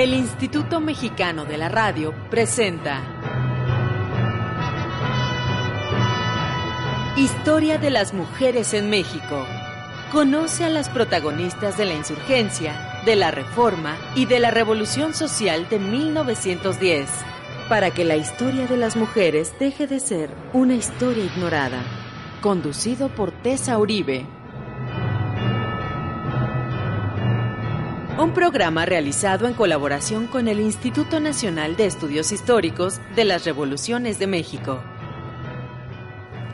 El Instituto Mexicano de la Radio presenta Historia de las mujeres en México. Conoce a las protagonistas de la insurgencia, de la reforma y de la revolución social de 1910, para que la historia de las mujeres deje de ser una historia ignorada. Conducido por Tessa Uribe. Un programa realizado en colaboración con el Instituto Nacional de Estudios Históricos de las Revoluciones de México.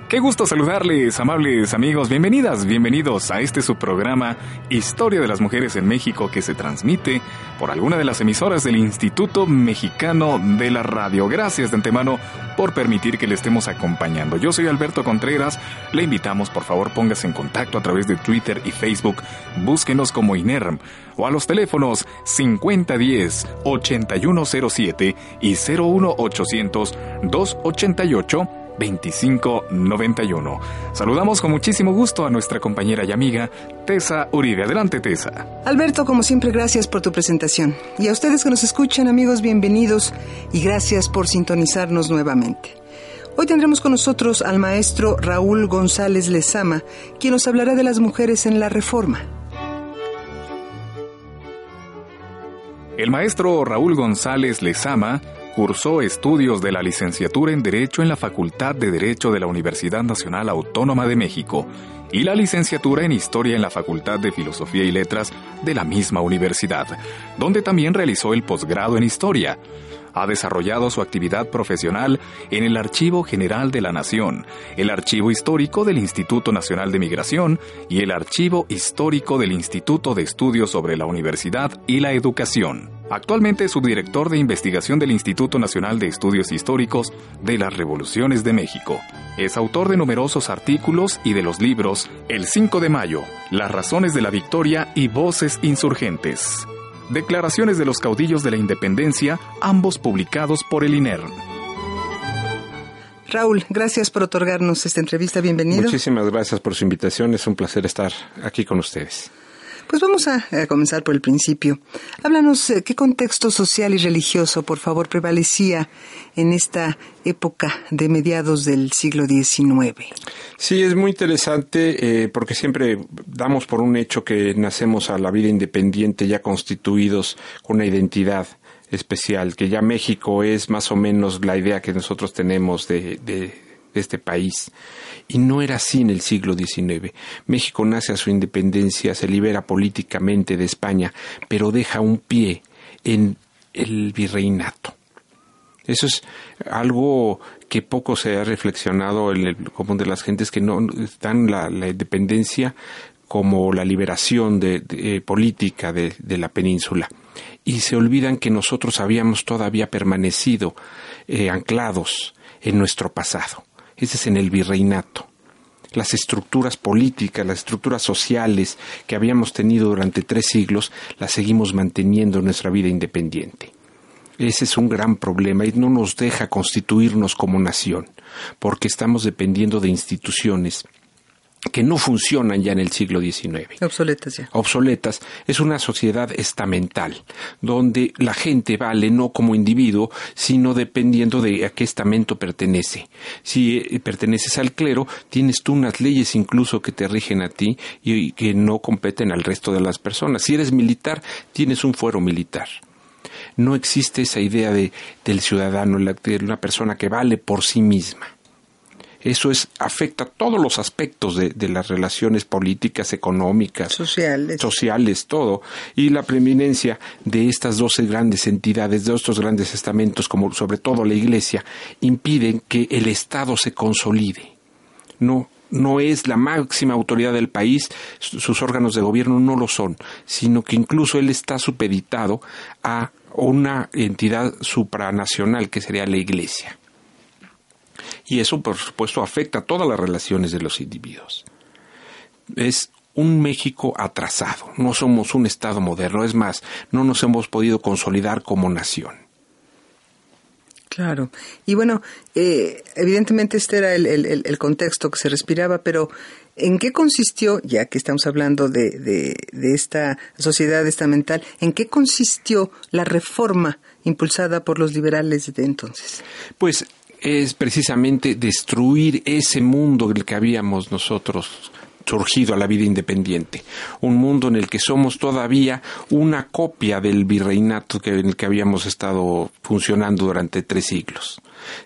Qué gusto saludarles, amables amigos. Bienvenidas, bienvenidos a este su programa Historia de las Mujeres en México que se transmite por alguna de las emisoras del Instituto Mexicano de la Radio. Gracias de antemano por permitir que le estemos acompañando. Yo soy Alberto Contreras. Le invitamos, por favor, póngase en contacto a través de Twitter y Facebook. Búsquenos como INERM o a los teléfonos 5010 8107 y 01800 288 2591. Saludamos con muchísimo gusto a nuestra compañera y amiga Tessa Uribe. Adelante, Tessa. Alberto, como siempre, gracias por tu presentación. Y a ustedes que nos escuchan, amigos, bienvenidos y gracias por sintonizarnos nuevamente. Hoy tendremos con nosotros al maestro Raúl González Lezama, quien nos hablará de las mujeres en la reforma. El maestro Raúl González Lezama Cursó estudios de la licenciatura en Derecho en la Facultad de Derecho de la Universidad Nacional Autónoma de México y la licenciatura en Historia en la Facultad de Filosofía y Letras de la misma universidad, donde también realizó el posgrado en Historia ha desarrollado su actividad profesional en el Archivo General de la Nación, el Archivo Histórico del Instituto Nacional de Migración y el Archivo Histórico del Instituto de Estudios sobre la Universidad y la Educación. Actualmente es subdirector de investigación del Instituto Nacional de Estudios Históricos de las Revoluciones de México. Es autor de numerosos artículos y de los libros El 5 de Mayo, Las Razones de la Victoria y Voces Insurgentes. Declaraciones de los caudillos de la independencia, ambos publicados por el INER. Raúl, gracias por otorgarnos esta entrevista. Bienvenido. Muchísimas gracias por su invitación. Es un placer estar aquí con ustedes. Pues vamos a, comenzar por el principio. Háblanos eh, qué contexto social y religioso, por favor, prevalecía en esta época de mediados del siglo XIX. Sí, es muy interesante eh, porque siempre damos por un hecho que nacemos a la vida independiente ya constituidos con una identidad especial, que ya México es más o menos la idea que nosotros tenemos de, de este país. Y no era así en el siglo XIX. México nace a su independencia, se libera políticamente de España, pero deja un pie en el virreinato. Eso es algo que poco se ha reflexionado en el común de las gentes que no dan la, independencia como la liberación eh, política de, la península y se olvidan que nosotros habíamos todavía permanecido eh, anclados en nuestro pasado. Ese es en el virreinato. Las estructuras políticas, las estructuras sociales que habíamos tenido durante tres siglos, las seguimos manteniendo en nuestra vida independiente. Ese es un gran problema y no nos deja constituirnos como nación, porque estamos dependiendo de instituciones que no funcionan ya en el siglo XIX. Obsoletas ya. Obsoletas. Es una sociedad estamental, donde la gente vale no como individuo, sino dependiendo de a qué estamento pertenece. Si eh, perteneces al clero, tienes tú unas leyes incluso que te rigen a ti y que no competen al resto de las personas. Si eres militar, tienes un fuero militar no existe esa idea de, del ciudadano, de una persona que vale por sí misma. Eso es, afecta a todos los aspectos de, las relaciones políticas, económicas, sociales. sociales, todo. Y la preeminencia de estas doce grandes entidades, de estos grandes estamentos, como sobre todo la Iglesia, impiden que el Estado se consolide. No, no es la máxima autoridad del país, sus órganos de gobierno no lo son, sino que incluso él está supeditado a una entidad supranacional que sería la Iglesia y eso por supuesto afecta a todas las relaciones de los individuos. Es un México atrasado, no somos un Estado moderno, es más, no nos hemos podido consolidar como nación. Claro. Y bueno, eh, evidentemente este era el, contexto que se respiraba, pero ¿En qué consistió, ya que estamos hablando de, de, de esta sociedad estamental, en qué consistió la reforma impulsada por los liberales de entonces? Pues es precisamente destruir ese mundo en el que habíamos nosotros surgido a la vida independiente, un mundo en el que somos todavía una copia del virreinato que, en el que habíamos estado funcionando durante tres siglos.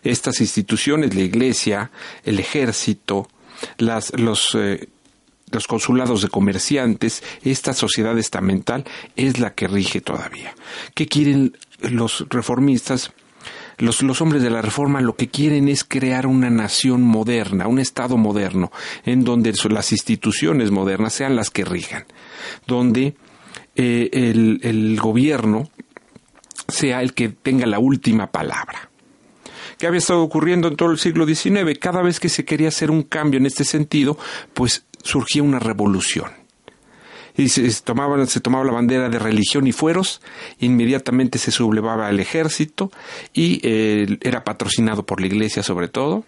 Estas instituciones, la Iglesia, el Ejército, las, los, eh, los consulados de comerciantes, esta sociedad estamental es la que rige todavía. ¿Qué quieren los reformistas? Los, hombres de la reforma lo que quieren es crear una nación moderna, un Estado moderno, en donde las instituciones modernas sean las que rijan, donde eh, el, el gobierno sea el que tenga la última palabra. ¿Qué había estado ocurriendo en todo el siglo XIX? Cada vez que se quería hacer un cambio en este sentido, pues surgía una revolución y se tomaba, se tomaba la bandera de religión y fueros, inmediatamente se sublevaba el ejército y eh, era patrocinado por la iglesia sobre todo,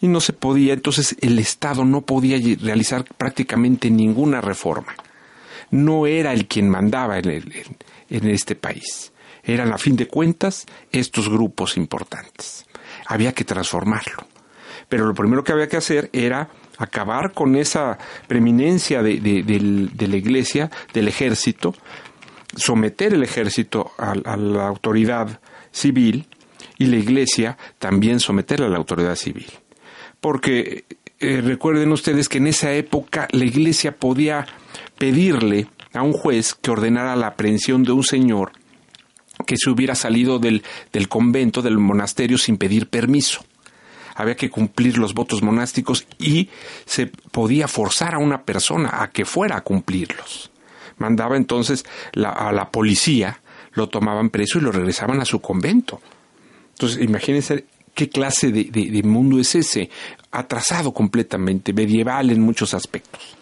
y no se podía, entonces el Estado no podía realizar prácticamente ninguna reforma. No era el quien mandaba en, en este país. Eran a fin de cuentas estos grupos importantes. Había que transformarlo. Pero lo primero que había que hacer era acabar con esa preeminencia de, de, la iglesia, del ejército, someter el ejército a, la autoridad civil y la iglesia también someterla a la autoridad civil. Porque eh, recuerden ustedes que en esa época la iglesia podía pedirle a un juez que ordenara la aprehensión de un señor que se hubiera salido del, del convento, del monasterio, sin pedir permiso había que cumplir los votos monásticos y se podía forzar a una persona a que fuera a cumplirlos. Mandaba entonces a la policía, lo tomaban preso y lo regresaban a su convento. Entonces, imagínense qué clase de, mundo es ese, atrasado completamente, medieval en muchos aspectos.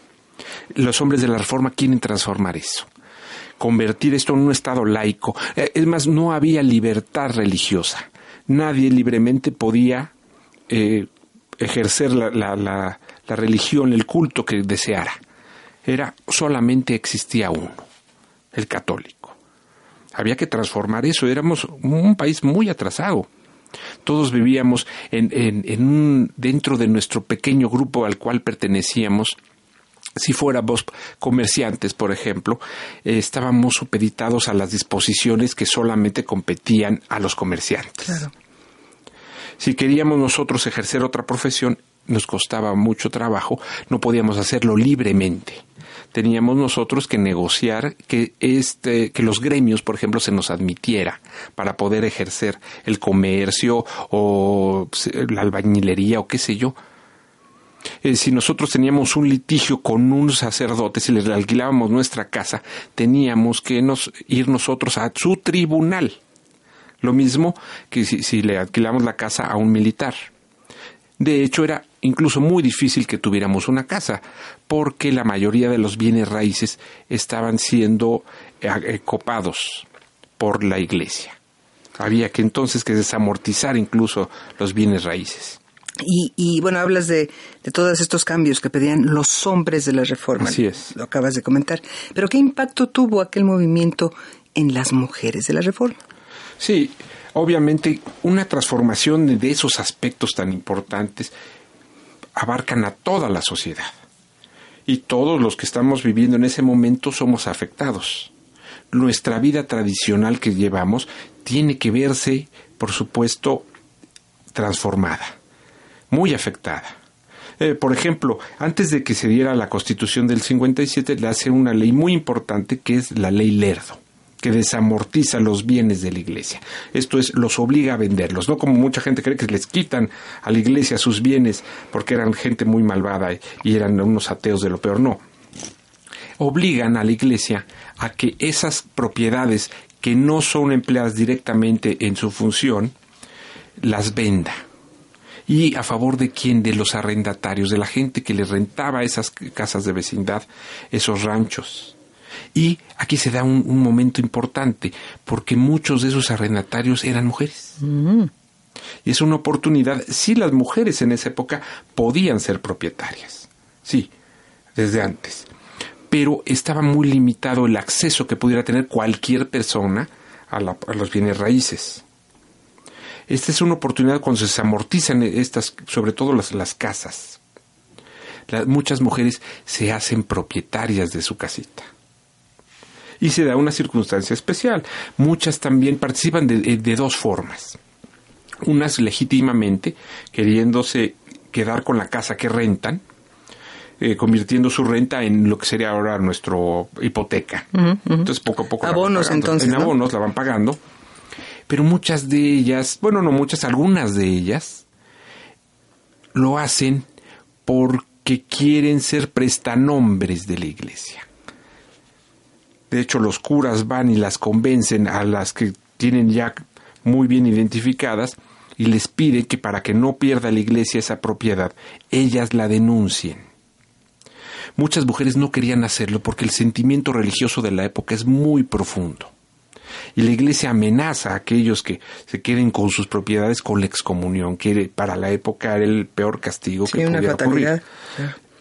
Los hombres de la Reforma quieren transformar eso convertir esto en un Estado laico. Eh, es más, no había libertad religiosa. Nadie libremente podía eh, ejercer la, la, la, la, religión, el culto que deseara. Era solamente existía uno, el católico. Había que transformar eso. Éramos un país muy atrasado. Todos vivíamos en, en, un, dentro de nuestro pequeño grupo al cual pertenecíamos. Si fuéramos comerciantes, por ejemplo, eh, estábamos supeditados a las disposiciones que solamente competían a los comerciantes. Claro. Si queríamos nosotros ejercer otra profesión, nos costaba mucho trabajo, no podíamos hacerlo libremente. Teníamos nosotros que negociar que este, que los gremios, por ejemplo, se nos admitiera para poder ejercer el comercio o la albañilería o qué sé yo. Eh, si nosotros teníamos un litigio con un sacerdote, si le alquilábamos nuestra casa, teníamos que nos, ir nosotros a su tribunal lo mismo que si, le alquilamos la casa a un militar. De hecho, era incluso muy difícil que tuviéramos una casa, porque la mayoría de los bienes raíces estaban siendo eh, eh, copados por la iglesia. Había que entonces que desamortizar incluso los bienes raíces. Y, y, bueno, hablas de, de, todos estos cambios que pedían los hombres de la reforma. Así es. Lo acabas de comentar. Pero ¿qué impacto tuvo aquel movimiento en las mujeres de la reforma? Sí, obviamente una transformación de esos aspectos tan importantes abarcan a toda la sociedad. Y todos los que estamos viviendo en ese momento somos afectados. Nuestra vida tradicional que llevamos tiene que verse, por supuesto, transformada, muy afectada. Eh, por ejemplo, antes de que se diera la Constitución del 57, le hace una ley muy importante que es la ley Lerdo que desamortiza los bienes de la iglesia. Esto es, los obliga a venderlos, no como mucha gente cree que les quitan a la iglesia sus bienes porque eran gente muy malvada y eran unos ateos de lo peor, no. Obligan a la iglesia a que esas propiedades que no son empleadas directamente en su función, las venda. ¿Y a favor de quién? De los arrendatarios, de la gente que les rentaba esas casas de vecindad, esos ranchos. Y aquí se da un, momento importante, porque muchos de esos arrendatarios eran mujeres. Mm. Y es una oportunidad, si las mujeres en esa época podían ser propietarias. sí, desde antes. Pero estaba muy limitado el acceso que pudiera tener cualquier persona a, los bienes raíces. Esta es una oportunidad cuando se amortizan estas, sobre todo las, las casas. muchas mujeres se hacen propietarias de su casita. Y se da una circunstancia especial. Muchas también participan de, de dos formas. Unas legítimamente, queriéndose quedar con la casa que rentan, eh, convirtiendo su renta en lo que sería ahora nuestro hipoteca. Entonces poco a poco abonos entonces en abonos la van pagando, pero muchas de ellas, bueno no muchas, algunas de ellas lo hacen porque quieren ser prestanombres de la iglesia. De hecho, los curas van y las convencen a las que tienen ya muy bien identificadas y les piden que para que no pierda la iglesia esa propiedad, ellas la denuncien. Muchas mujeres no querían hacerlo porque el sentimiento religioso de la época es muy profundo. Y la iglesia amenaza a aquellos que se queden con sus propiedades con la excomunión, que para la época era el peor castigo que pudiera ocurrir.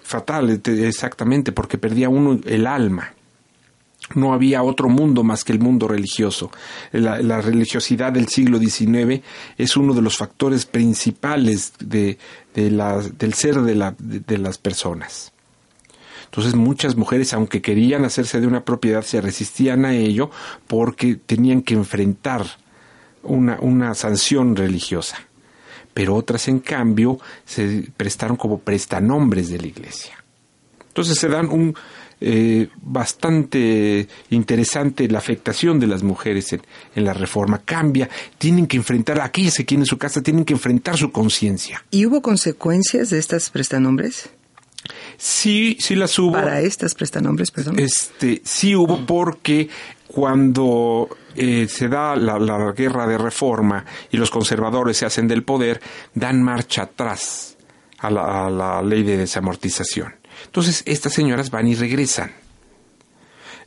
Fatal, exactamente, porque perdía uno el alma. No había otro mundo más que el mundo religioso. La, religiosidad del siglo XIX es uno de los factores principales de, del ser de las personas. Entonces muchas mujeres, aunque querían hacerse de una propiedad, se resistían a ello porque tenían que enfrentar una, una sanción religiosa. Pero otras, en cambio, se prestaron como prestanombres de la iglesia. Entonces se dan un eh, bastante interesante la afectación de las mujeres en, en, la reforma. Cambia, tienen que enfrentar, aquellas que quieren su casa, tienen que enfrentar su conciencia. ¿Y hubo consecuencias de estas prestanombres? Sí, sí las hubo. Para estas prestanombres, perdón. Este, sí hubo porque cuando eh, se da la, guerra de reforma y los conservadores se hacen del poder, dan marcha atrás a la, a la ley de desamortización. Entonces, estas señoras van y regresan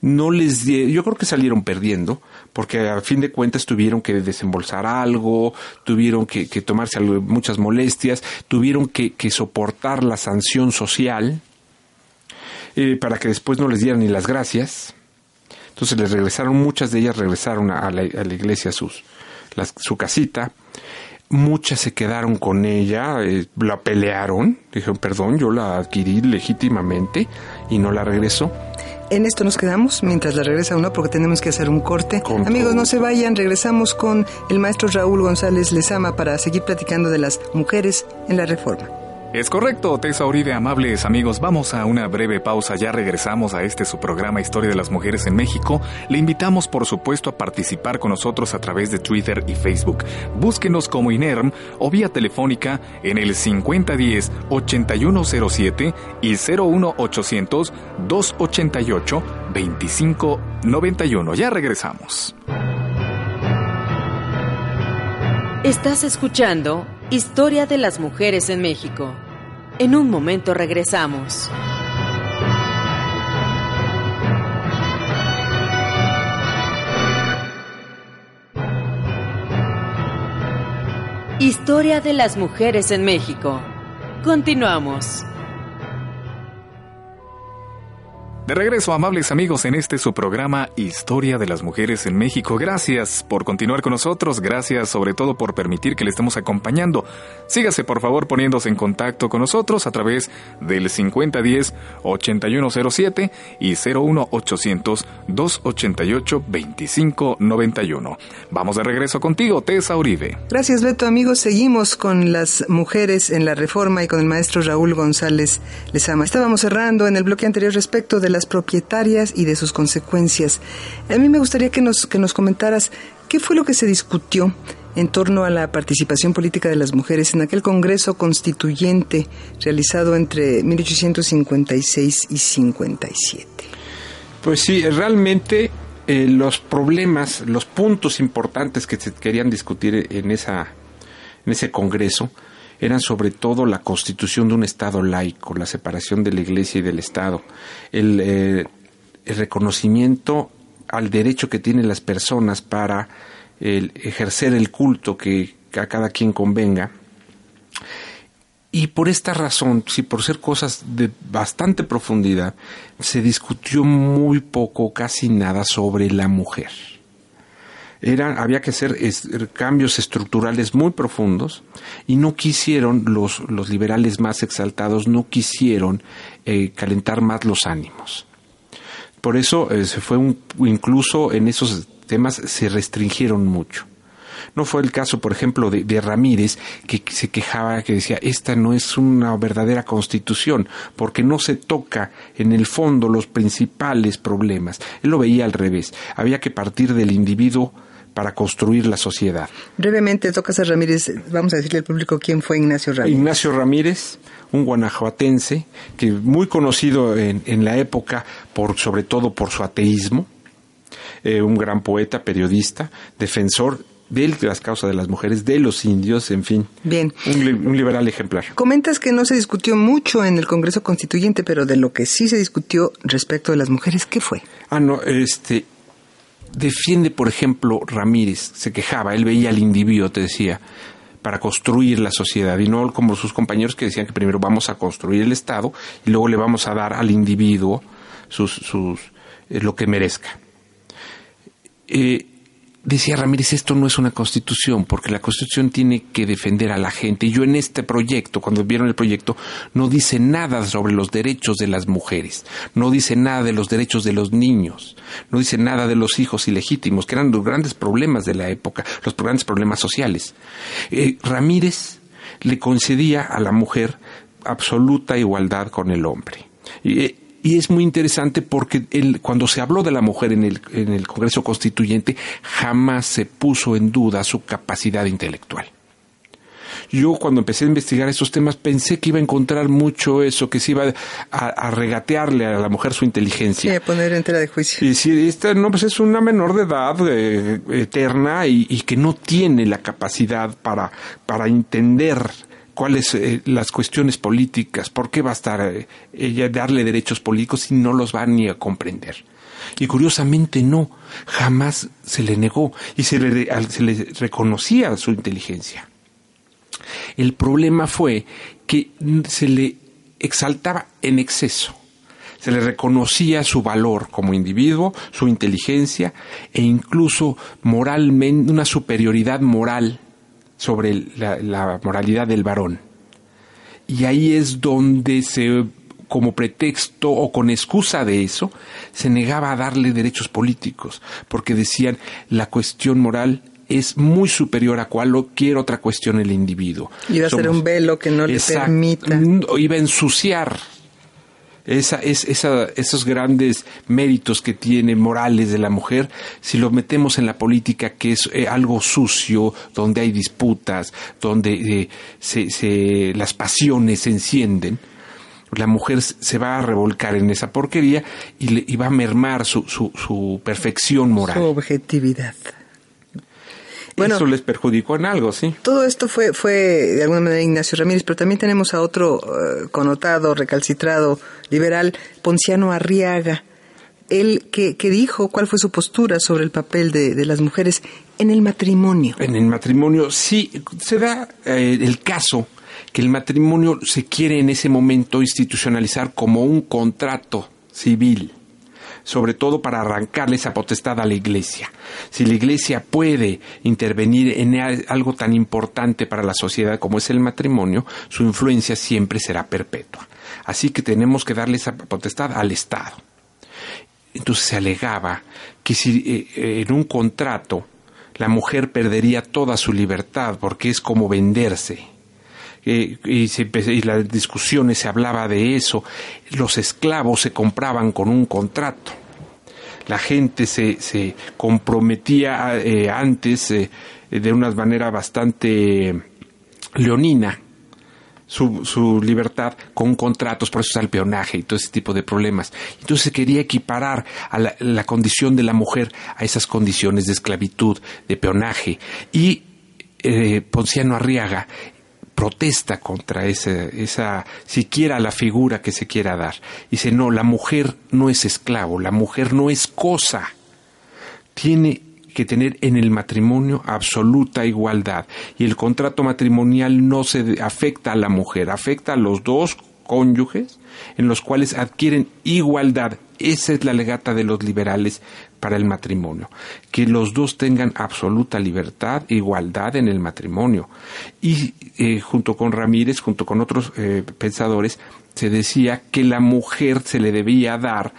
no les yo creo que salieron perdiendo porque a fin de cuentas tuvieron que desembolsar algo, tuvieron que, tomarse muchas molestias, tuvieron que, soportar la sanción social eh, para que después no les dieran ni las gracias. Entonces les regresaron, muchas de ellas regresaron a, la, iglesia sus, su casita. Muchas se quedaron con ella, eh, la pelearon, dijeron, perdón, yo la adquirí legítimamente y no la regreso. En esto nos quedamos mientras la regresa uno porque tenemos que hacer un corte. Amigos, no se vayan, regresamos con el maestro Raúl González Lezama para seguir platicando de las mujeres en la reforma. Es correcto, Tessa Uribe, amables amigos. Vamos a una breve pausa. Ya regresamos a este su programa Historia de las Mujeres en México. Le invitamos, por supuesto, a participar con nosotros a través de Twitter y Facebook. Búsquenos como INERM o vía telefónica en el 5010-8107 y 01800 288 2591. Ya regresamos. Estás escuchando Historia de las Mujeres en México. En un momento regresamos. Historia de las mujeres en México. Continuamos. De regreso, amables amigos, en este su programa Historia de las Mujeres en México. Gracias por continuar con nosotros, gracias sobre todo por permitir que le estemos acompañando. Sígase por favor poniéndose en contacto con nosotros a través del 5010-8107 y 01800-288-2591. Vamos de regreso contigo, Tessa Uribe. Gracias, Beto. Amigos, seguimos con las mujeres en la reforma y con el maestro Raúl González Lezama. Estábamos cerrando en el bloque anterior respecto de las propietarias y de sus consecuencias. A mí me gustaría que nos, que nos comentaras qué fue lo que se discutió en torno a la participación política de las mujeres en aquel Congreso Constituyente realizado entre 1856 y 57. Pues sí, realmente eh, los problemas, los puntos importantes que se querían discutir en, esa, en ese Congreso eran sobre todo la constitución de un Estado laico, la separación de la Iglesia y del Estado, el, eh, reconocimiento al derecho que tienen las personas para ejercer el culto que, a cada quien convenga Y por esta razón, sí, por ser cosas de bastante profundidad, se discutió muy poco, casi nada sobre la mujer. Era, había que hacer cambios estructurales muy profundos y no quisieron, los, los liberales más exaltados, no quisieron eh, calentar más los ánimos. Por eso eh, se fue un, incluso en esos temas se restringieron mucho. No fue el caso, por ejemplo, de, Ramírez, que se quejaba, que decía, esta no es una verdadera constitución, porque no se toca en el fondo los principales problemas. Él lo veía al revés. Había que partir del individuo para construir la sociedad. Brevemente, tocas a Ramírez, vamos a decirle al público quién fue Ignacio Ramírez. Ignacio Ramírez, un guanajuatense, que muy conocido en, la época, por, sobre todo por su ateísmo, eh, un gran poeta, periodista, defensor de las causas de las mujeres, de los indios, en fin. Bien. Un, liberal ejemplar. Comentas que no se discutió mucho en el Congreso Constituyente, pero de lo que sí se discutió respecto de las mujeres, ¿qué fue? Ah, no, este. Defiende, por ejemplo, Ramírez, se quejaba, él veía al individuo, te decía, para construir la sociedad, y no como sus compañeros que decían que primero vamos a construir el Estado y luego le vamos a dar al individuo sus, sus, eh, lo que merezca. Eh, decía Ramírez, esto no es una constitución, porque la constitución tiene que defender a la gente. Yo en este proyecto, cuando vieron el proyecto, no dice nada sobre los derechos de las mujeres, no dice nada de los derechos de los niños, no dice nada de los hijos ilegítimos, que eran los grandes problemas de la época, los grandes problemas sociales. Eh, Ramírez le concedía a la mujer absoluta igualdad con el hombre. Eh, y es muy interesante porque cuando se habló de la mujer en el, en el Congreso Constituyente, jamás se puso en duda su capacidad intelectual. Yo cuando empecé a investigar estos temas pensé que iba a encontrar mucho eso, que se iba a, regatearle a la mujer su inteligencia. Sí, a poner en tela de juicio. Y si esta no, pues es una menor de edad eh, eterna y, y, que no tiene la capacidad para, para entender cuáles eh, las cuestiones políticas, por qué va a estar eh, ella darle derechos políticos si no los va ni a comprender. Y curiosamente no, jamás se le negó y se le, se le reconocía su inteligencia. El problema fue que se le exaltaba en exceso. Se le reconocía su valor como individuo, su inteligencia e incluso moralmente una superioridad moral sobre la, moralidad del varón. Y ahí es donde se como pretexto o con excusa de eso, se negaba a darle derechos políticos, porque decían la cuestión moral es muy superior a cualquier otra cuestión el individuo. Iba a ser un velo que no le permita. Iba a ensuciar esa, es, esa, esos grandes méritos que tiene morales de la mujer, si lo metemos en la política, que es eh, algo sucio, donde hay disputas, donde eh, se, se, las pasiones se encienden, la mujer se va a revolcar en esa porquería y, le, y va a mermar su, su, su perfección moral. Su objetividad. Bueno, Eso les perjudicó en algo, sí. Todo esto fue, fue de alguna manera Ignacio Ramírez, pero también tenemos a otro eh, connotado, recalcitrado, liberal, Ponciano Arriaga. Él que, que, dijo cuál fue su postura sobre el papel de, de, las mujeres en el matrimonio. En el matrimonio, sí, se da eh, el caso que el matrimonio se quiere en ese momento institucionalizar como un contrato civil sobre todo para arrancarle esa potestad a la Iglesia. Si la Iglesia puede intervenir en algo tan importante para la sociedad como es el matrimonio, su influencia siempre será perpetua. Así que tenemos que darle esa potestad al Estado. Entonces se alegaba que si eh, en un contrato la mujer perdería toda su libertad porque es como venderse y, y las discusiones se hablaba de eso, los esclavos se compraban con un contrato. La gente se, se comprometía eh, antes eh, de una manera bastante leonina su, su, libertad con contratos, por eso es el peonaje y todo ese tipo de problemas. Entonces se quería equiparar a la, condición de la mujer a esas condiciones de esclavitud, de peonaje. Y eh, Ponciano Arriaga protesta contra esa, esa, siquiera la figura que se quiera dar. Dice, no, la mujer no es esclavo, la mujer no es cosa. Tiene que tener en el matrimonio absoluta igualdad. Y el contrato matrimonial no se afecta a la mujer, afecta a los dos cónyuges en los cuales adquieren igualdad. Esa es la legata de los liberales para el matrimonio, que los dos tengan absoluta libertad, igualdad en el matrimonio. Y eh, junto con Ramírez, junto con otros eh, pensadores, se decía que la mujer se le debía dar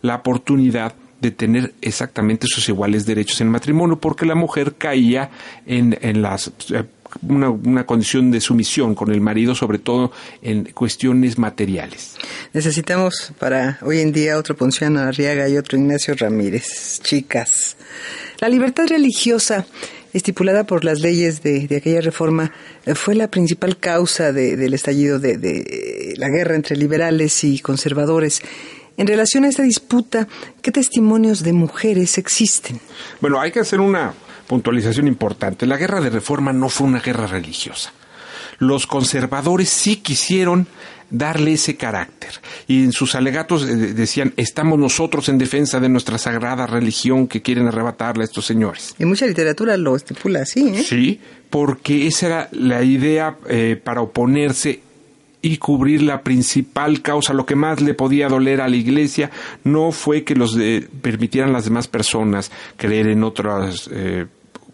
la oportunidad de tener exactamente sus iguales derechos en matrimonio, porque la mujer caía en, en las eh, una, condición de sumisión con el marido, sobre todo en cuestiones materiales. Necesitamos para hoy en día otro Ponciano Arriaga y otro Ignacio Ramírez. Chicas, la libertad religiosa estipulada por las leyes de, aquella reforma eh, fue la principal causa del estallido de, de la guerra entre liberales y conservadores. En relación a esta disputa, ¿qué testimonios de mujeres existen? Bueno, hay que hacer una puntualización importante. La guerra de reforma no fue una guerra religiosa. Los conservadores sí quisieron darle ese carácter. Y en sus alegatos eh, decían, estamos nosotros en defensa de nuestra sagrada religión que quieren arrebatarle a estos señores. Y mucha literatura lo estipula así, ¿eh? Sí, porque esa era la idea eh, para oponerse y cubrir la principal causa, lo que más le podía doler a la iglesia, no fue que los permitieran las demás personas creer en otras, eh,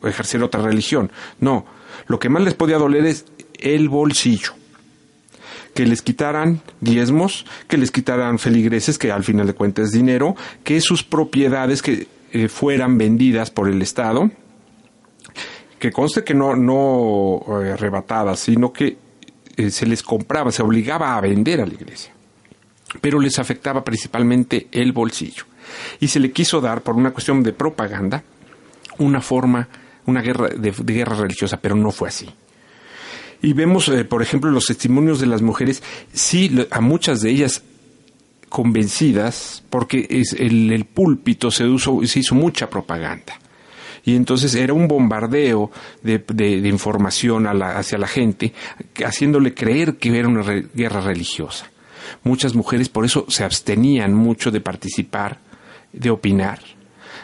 ejercer otra religión. No, lo que más les podía doler es el bolsillo. Que les quitaran diezmos, que les quitaran feligreses, que al final de cuentas es dinero, que sus propiedades que eh, fueran vendidas por el Estado, que conste que no, no eh, arrebatadas, sino que eh, se les compraba, se obligaba a vender a la iglesia. Pero les afectaba principalmente el bolsillo. Y se le quiso dar, por una cuestión de propaganda, una forma, una guerra de, guerra religiosa, pero no fue así. Y vemos, eh, por ejemplo, los testimonios de las mujeres, sí, a muchas de ellas convencidas, porque es el, el púlpito se, se hizo mucha propaganda y entonces era un bombardeo de, información hacia la gente, haciéndole creer que era una guerra religiosa. Muchas mujeres por eso se abstenían mucho de participar, de opinar.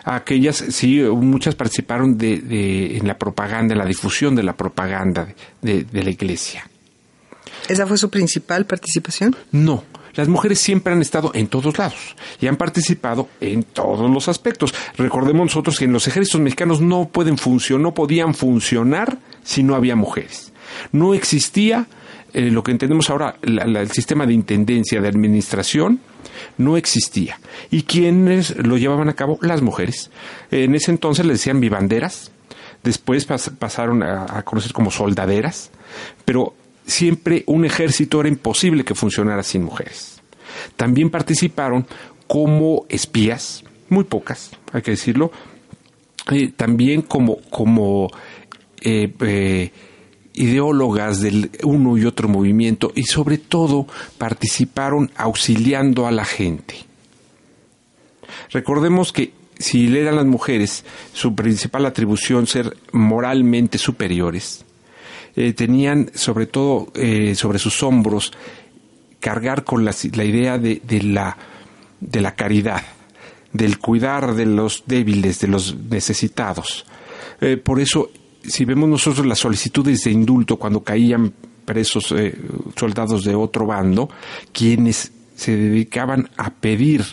Aquellas, sí, muchas participaron de, en la propaganda, en la difusión de la propaganda de la iglesia. ¿Esa fue su principal participación? No, las mujeres siempre han estado en todos lados y han participado en todos los aspectos. Recordemos nosotros que en los ejércitos mexicanos no pueden funcionar, no podían funcionar si no había mujeres. No existía eh, lo que entendemos ahora, el sistema de intendencia, de administración, no existía. ¿Y quiénes lo llevaban a cabo? Las mujeres. En ese entonces le decían vivanderas, después pasaron a, a conocer como soldaderas, pero siempre un ejército era imposible que funcionara sin mujeres. También participaron como espías, muy pocas, hay que decirlo, eh, también como, eh, eh, ideólogas del uno y otro movimiento y sobre todo participaron auxiliando a la gente. Recordemos que si eran las mujeres su principal atribución ser moralmente superiores, eh, tenían sobre todo eh, sobre sus hombros cargar con la, idea de, la, de la caridad, del cuidar de los débiles, de los necesitados. Eh, por eso, si vemos nosotros las solicitudes de indulto cuando caían presos soldados de otro bando, quienes se dedicaban a pedir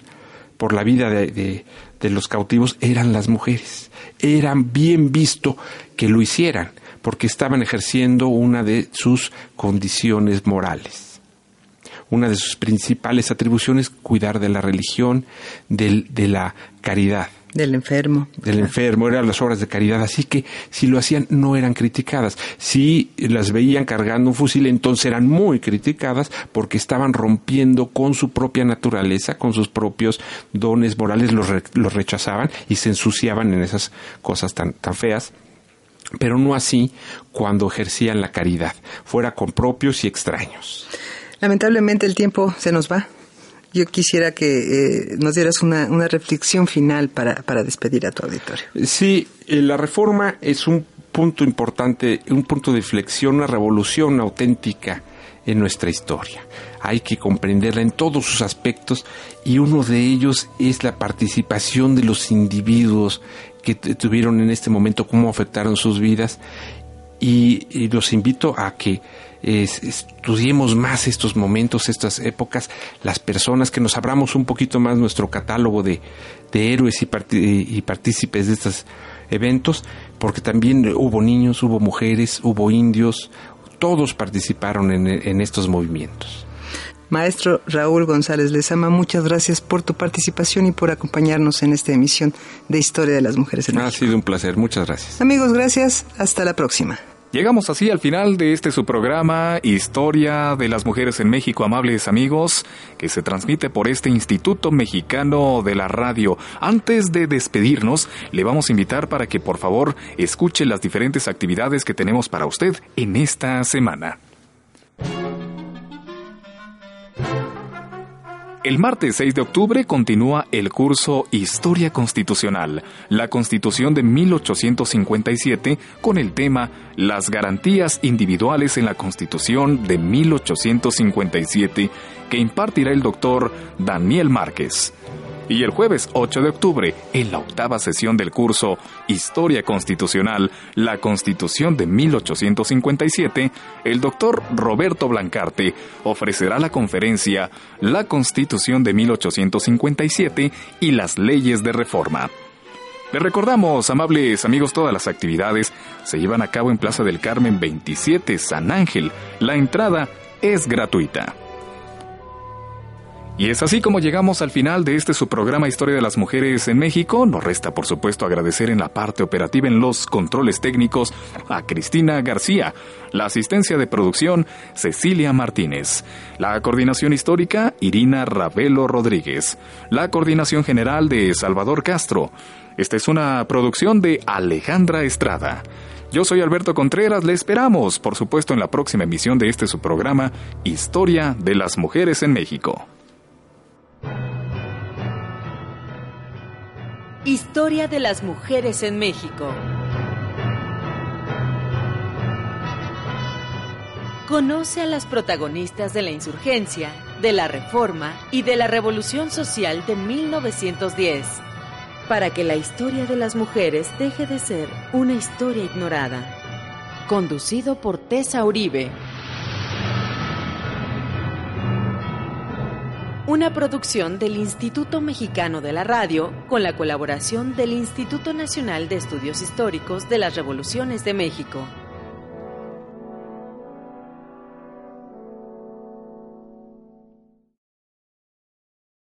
por la vida de, de los cautivos eran las mujeres. Eran bien visto que lo hicieran porque estaban ejerciendo una de sus condiciones morales. Una de sus principales atribuciones, cuidar de la religión, del, de la caridad. Del enfermo. Del enfermo, eran las obras de caridad. Así que si lo hacían no eran criticadas. Si las veían cargando un fusil, entonces eran muy criticadas porque estaban rompiendo con su propia naturaleza, con sus propios dones morales, los, los rechazaban y se ensuciaban en esas cosas tan, tan feas pero no así cuando ejercían la caridad, fuera con propios y extraños. Lamentablemente el tiempo se nos va. Yo quisiera que eh, nos dieras una, reflexión final para, para, despedir a tu auditorio. Sí, eh, la reforma es un punto importante, un punto de inflexión, una revolución auténtica en nuestra historia. Hay que comprenderla en todos sus aspectos y uno de ellos es la participación de los individuos que tuvieron en este momento, cómo afectaron sus vidas y, los invito a que estudiemos más estos momentos, estas épocas, las personas, que nos abramos un poquito más nuestro catálogo de, héroes y, y partícipes de estos eventos, porque también hubo niños, hubo mujeres, hubo indios, todos participaron en estos movimientos. Maestro Raúl González Lezama, muchas gracias por tu participación y por acompañarnos en esta emisión de Historia de las Mujeres en México. Ha sido un placer, muchas gracias. Amigos, gracias, hasta la próxima. Llegamos así al final de este su programa Historia de las Mujeres en México, amables amigos, que se transmite por este Instituto Mexicano de la Radio. Antes de despedirnos, le vamos a invitar para que por favor escuche las diferentes actividades que tenemos para usted en esta semana. El martes 6 de octubre continúa el curso Historia Constitucional, la Constitución de 1857, con el tema Las garantías individuales en la Constitución de 1857, que impartirá el doctor Daniel Márquez. Y el jueves 8 de octubre, en la octava sesión del curso Historia Constitucional, la Constitución de 1857, el doctor Roberto Blancarte ofrecerá la conferencia La Constitución de 1857 y las leyes de reforma. Les recordamos, amables amigos, todas las actividades se llevan a cabo en Plaza del Carmen 27, San Ángel. La entrada es gratuita. Y es así como llegamos al final de este su programa Historia de las Mujeres en México. Nos resta, por supuesto, agradecer en la parte operativa en los controles técnicos a Cristina García, la asistencia de producción Cecilia Martínez, la coordinación histórica Irina Ravelo Rodríguez, la coordinación general de Salvador Castro. Esta es una producción de Alejandra Estrada. Yo soy Alberto Contreras, le esperamos, por supuesto, en la próxima emisión de este su programa Historia de las Mujeres en México. Historia de las mujeres en México. Conoce a las protagonistas de la insurgencia, de la reforma y de la revolución social de 1910, para que la historia de las mujeres deje de ser una historia ignorada. Conducido por Tessa Uribe. Una producción del Instituto Mexicano de la Radio con la colaboración del Instituto Nacional de Estudios Históricos de las Revoluciones de México.